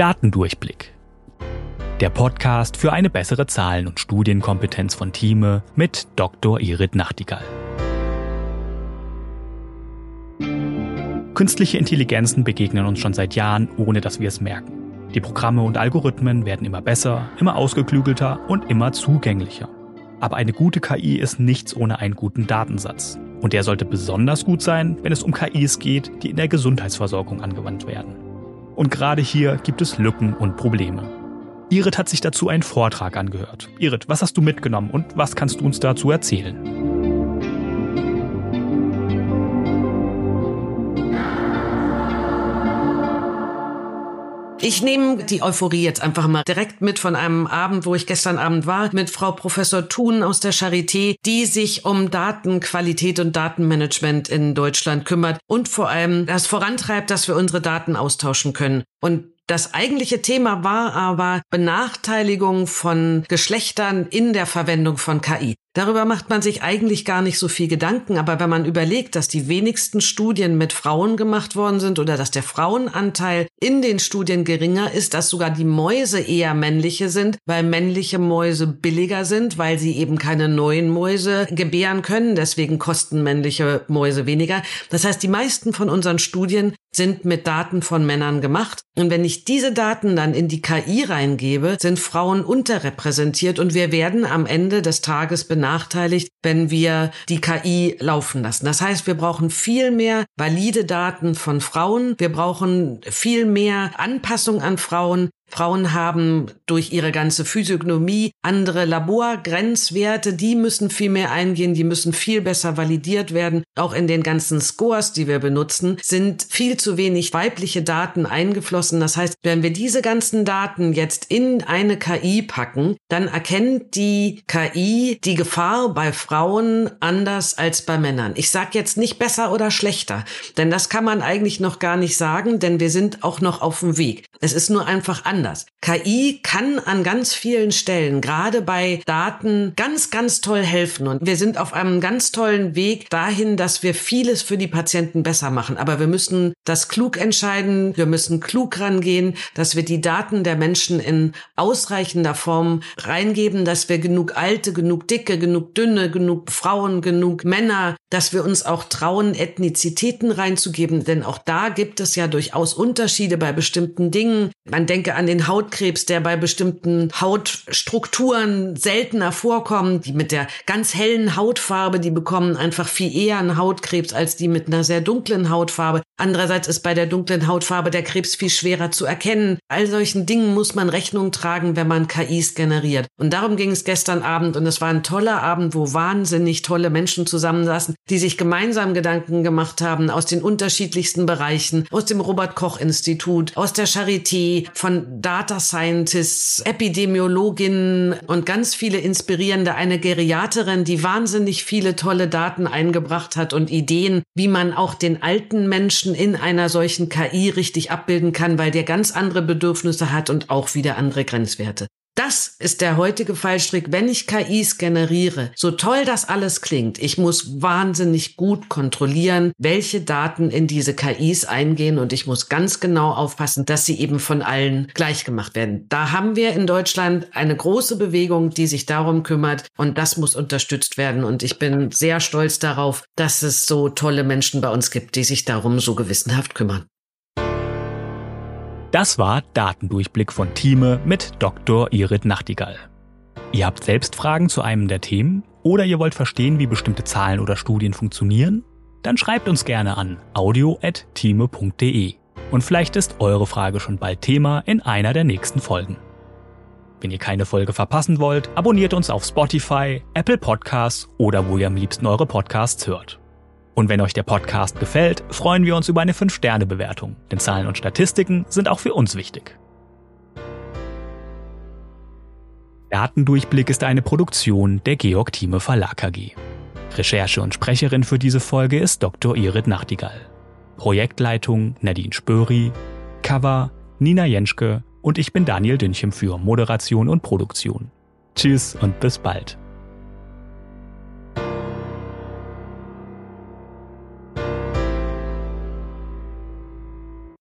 Datendurchblick. Der Podcast für eine bessere Zahlen- und Studienkompetenz von Thieme mit Dr. Irit Nachtigall. Künstliche Intelligenzen begegnen uns schon seit Jahren, ohne dass wir es merken. Die Programme und Algorithmen werden immer besser, immer ausgeklügelter und immer zugänglicher. Aber eine gute KI ist nichts ohne einen guten Datensatz. Und der sollte besonders gut sein, wenn es um KIs geht, die in der Gesundheitsversorgung angewandt werden. Und gerade hier gibt es Lücken und Probleme. Irit hat sich dazu einen Vortrag angehört. Irit, was hast du mitgenommen und was kannst du uns dazu erzählen? Ich nehme die Euphorie jetzt einfach mal direkt mit von einem Abend, wo ich gestern Abend war, mit Frau Professor Thun aus der Charité, die sich um Datenqualität und Datenmanagement in Deutschland kümmert und vor allem das vorantreibt, dass wir unsere Daten austauschen können. Und das eigentliche Thema war aber Benachteiligung von Geschlechtern in der Verwendung von KI. Darüber macht man sich eigentlich gar nicht so viel Gedanken, aber wenn man überlegt, dass die wenigsten Studien mit Frauen gemacht worden sind oder dass der Frauenanteil in den Studien geringer ist, dass sogar die Mäuse eher männliche sind, weil männliche Mäuse billiger sind, weil sie eben keine neuen Mäuse gebären können, deswegen kosten männliche Mäuse weniger. Das heißt, die meisten von unseren Studien sind mit Daten von Männern gemacht. Und wenn ich diese Daten dann in die KI reingebe, sind Frauen unterrepräsentiert und wir werden am Ende des Tages benachteiligt, wenn wir die KI laufen lassen. Das heißt, wir brauchen viel mehr valide Daten von Frauen. Wir brauchen viel mehr Anpassung an Frauen. Frauen haben durch ihre ganze Physiognomie andere Laborgrenzwerte, die müssen viel mehr eingehen, die müssen viel besser validiert werden. Auch in den ganzen Scores, die wir benutzen, sind viel zu wenig weibliche Daten eingeflossen. Das heißt, wenn wir diese ganzen Daten jetzt in eine KI packen, dann erkennt die KI die Gefahr bei Frauen anders als bei Männern. Ich sage jetzt nicht besser oder schlechter, denn das kann man eigentlich noch gar nicht sagen, denn wir sind auch noch auf dem Weg. Es ist nur einfach anders anders. KI kann an ganz vielen Stellen, gerade bei Daten, ganz, ganz toll helfen. Und wir sind auf einem ganz tollen Weg dahin, dass wir vieles für die Patienten besser machen. Aber wir müssen das klug entscheiden. Wir müssen klug rangehen, dass wir die Daten der Menschen in ausreichender Form reingeben, dass wir genug Alte, genug Dicke, genug Dünne, genug Frauen, genug Männer, dass wir uns auch trauen, Ethnizitäten reinzugeben. Denn auch da gibt es ja durchaus Unterschiede bei bestimmten Dingen. Man denke an den Hautkrebs, der bei bestimmten Hautstrukturen seltener vorkommt. Die mit der ganz hellen Hautfarbe, die bekommen einfach viel eher einen Hautkrebs als die mit einer sehr dunklen Hautfarbe. Andererseits ist bei der dunklen Hautfarbe der Krebs viel schwerer zu erkennen. All solchen Dingen muss man Rechnung tragen, wenn man KIs generiert. Und darum ging es gestern Abend und es war ein toller Abend, wo wahnsinnig tolle Menschen zusammensaßen, die sich gemeinsam Gedanken gemacht haben aus den unterschiedlichsten Bereichen, aus dem Robert Koch Institut, aus der Charité, von Data Scientists, Epidemiologinnen und ganz viele inspirierende, eine Geriaterin, die wahnsinnig viele tolle Daten eingebracht hat und Ideen, wie man auch den alten Menschen in einer solchen KI richtig abbilden kann, weil der ganz andere Bedürfnisse hat und auch wieder andere Grenzwerte. Das ist der heutige Fallstrick, wenn ich KIs generiere. So toll das alles klingt, ich muss wahnsinnig gut kontrollieren, welche Daten in diese KIs eingehen und ich muss ganz genau aufpassen, dass sie eben von allen gleich gemacht werden. Da haben wir in Deutschland eine große Bewegung, die sich darum kümmert und das muss unterstützt werden und ich bin sehr stolz darauf, dass es so tolle Menschen bei uns gibt, die sich darum so gewissenhaft kümmern. Das war Datendurchblick von Thieme mit Dr. Irit Nachtigall. Ihr habt selbst Fragen zu einem der Themen oder ihr wollt verstehen, wie bestimmte Zahlen oder Studien funktionieren? Dann schreibt uns gerne an audio.thieme.de und vielleicht ist eure Frage schon bald Thema in einer der nächsten Folgen. Wenn ihr keine Folge verpassen wollt, abonniert uns auf Spotify, Apple Podcasts oder wo ihr am liebsten eure Podcasts hört. Und wenn euch der Podcast gefällt, freuen wir uns über eine 5-Sterne-Bewertung, denn Zahlen und Statistiken sind auch für uns wichtig. Datendurchblick ist eine Produktion der Georg Thieme Verlag AG. Recherche und Sprecherin für diese Folge ist Dr. Irit Nachtigall. Projektleitung Nadine Spöri, Cover Nina Jenschke und ich bin Daniel Dünchem für Moderation und Produktion. Tschüss und bis bald.